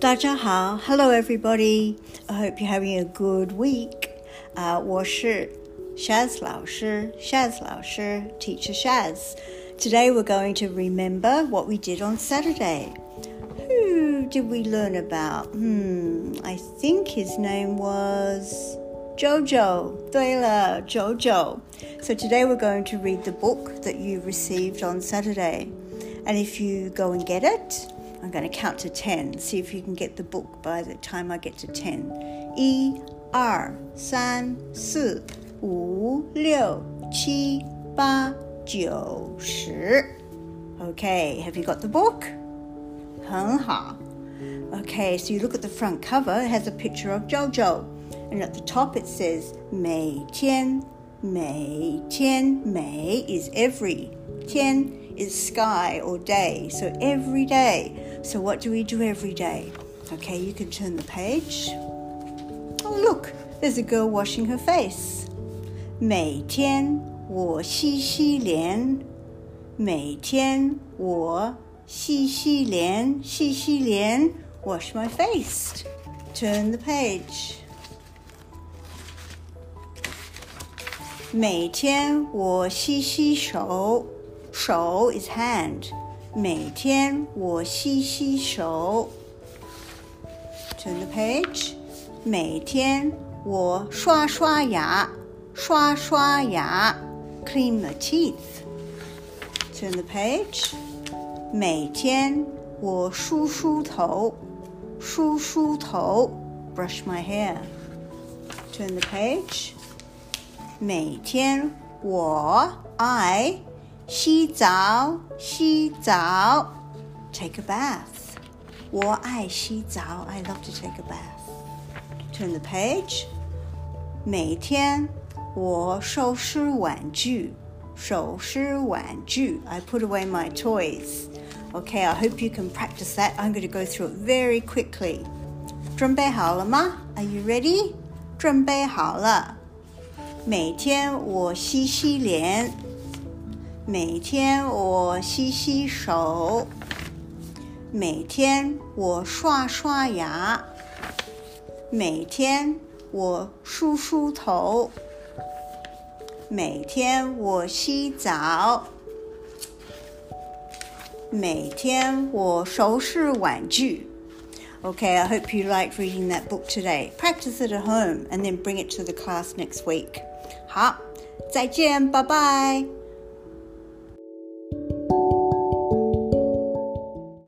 大家好，Hello everybody. I hope you're having a good week. 啊、我是 Shaz 老师，Shaz 老师，Teacher Shaz. Today we're going to remember what we did on Saturday. Who did we learn about? Hmm, I think his name was Jojo. 对了，Jojo. So today we're going to read the book that you received on Saturday. And if you go and get it, I'm going to count to 10. See if you can get the book by the time I get to 10. 一、二、三、四、五、六、七、八、九、十. Okay, have you got the book? 很好. Okay, so you look at the front cover, it has a picture of Jojo. And at the top it says 每天,每天,每 is every. 天 is sky or day, so every day. So what do we do every day? Okay, you can turn the page. Oh, look, there's a girl washing her face. 每天我洗洗脸，每天我洗洗脸，洗洗脸，wash my face. Turn the page. 每天我洗洗手，手 is hand. 每天我洗洗手。Turn the page. 每天我刷刷牙，刷刷牙，clean the teeth. Turn the page. 每天我梳梳头，梳梳头，brush my hair. Turn the page. 每天我 I 洗澡，洗澡，take a bath. 我爱洗澡，I love to take a bath. Turn the page. 每天我收拾玩具，收拾玩具，I put away my toys. Okay, I hope you can practice that. I'm going to go through it very quickly. 准备好了吗？Are you ready? 准备好了。每天我洗洗脸， 每天我洗洗手，每天我刷刷牙，每天我梳梳头，每天我洗澡，每天我收拾玩具。Okay, I hope you liked reading that book today. Practice it at home and then bring it to the class next week. 好，再见，拜拜。